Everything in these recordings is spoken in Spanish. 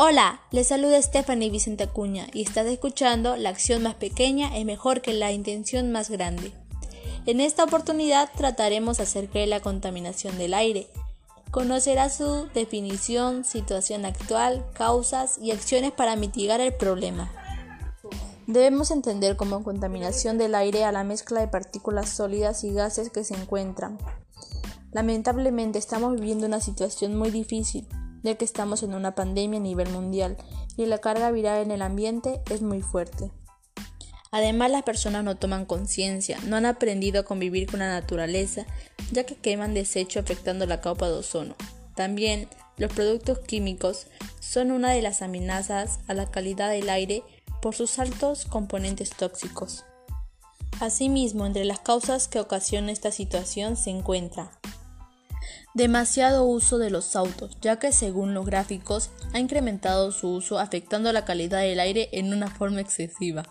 Hola, les saluda Stephanie Vicente Acuña y estás escuchando La acción más pequeña es mejor que la intención más grande. En esta oportunidad trataremos acerca de la contaminación del aire. Conocerá su definición, situación actual, causas y acciones para mitigar el problema. Debemos entender como contaminación del aire a la mezcla de partículas sólidas y gases que se encuentran. Lamentablemente estamos viviendo una situación muy difícil, ya que estamos en una pandemia a nivel mundial y la carga viral en el ambiente es muy fuerte. Además, las personas no toman conciencia, no han aprendido a convivir con la naturaleza, ya que queman desecho afectando la capa de ozono. También, los productos químicos son una de las amenazas a la calidad del aire por sus altos componentes tóxicos. Asimismo, entre las causas que ocasiona esta situación se encuentra demasiado uso de los autos, ya que según los gráficos ha incrementado su uso afectando la calidad del aire en una forma excesiva.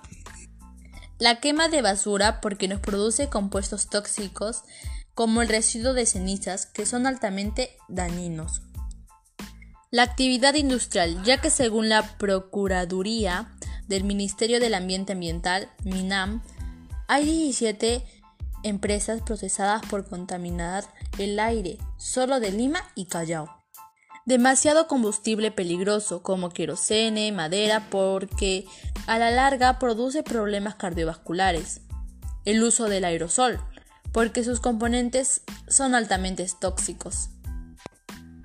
La quema de basura porque nos produce compuestos tóxicos como el residuo de cenizas que son altamente dañinos. La actividad industrial, ya que según la Procuraduría del Ministerio del Ambiente Ambiental, MINAM, hay 17 empresas procesadas por contaminar el aire, solo de Lima y Callao. Demasiado combustible peligroso como querosene, madera, porque a la larga produce problemas cardiovasculares. El uso del aerosol, porque sus componentes son altamente tóxicos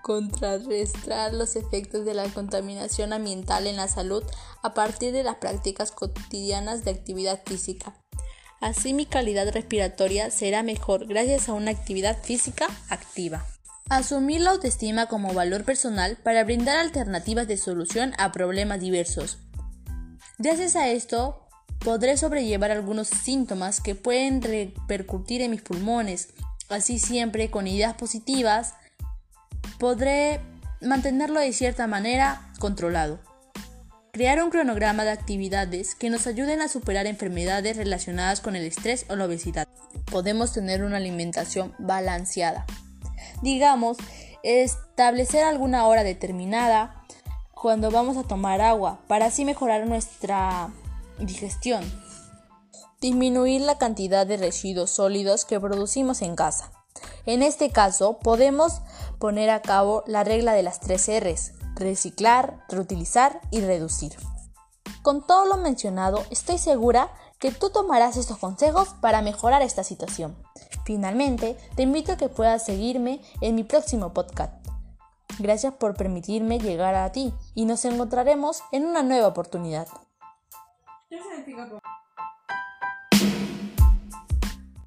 contrarrestar los efectos de la contaminación ambiental en la salud a partir de las prácticas cotidianas de actividad física. Así mi calidad respiratoria será mejor gracias a una actividad física activa. Asumir la autoestima como valor personal para brindar alternativas de solución a problemas diversos. Gracias a esto, podré sobrellevar algunos síntomas que pueden repercutir en mis pulmones, así siempre con ideas positivas, podré mantenerlo de cierta manera controlado. Crear un cronograma de actividades que nos ayuden a superar enfermedades relacionadas con el estrés o la obesidad. Podemos tener una alimentación balanceada. Digamos, establecer alguna hora determinada cuando vamos a tomar agua para así mejorar nuestra digestión. Disminuir la cantidad de residuos sólidos que producimos en casa. En este caso, podemos poner a cabo la regla de las tres R's, reciclar, reutilizar y reducir. Con todo lo mencionado, estoy segura que tú tomarás estos consejos para mejorar esta situación. Finalmente, te invito a que puedas seguirme en mi próximo podcast. Gracias por permitirme llegar a ti y nos encontraremos en una nueva oportunidad.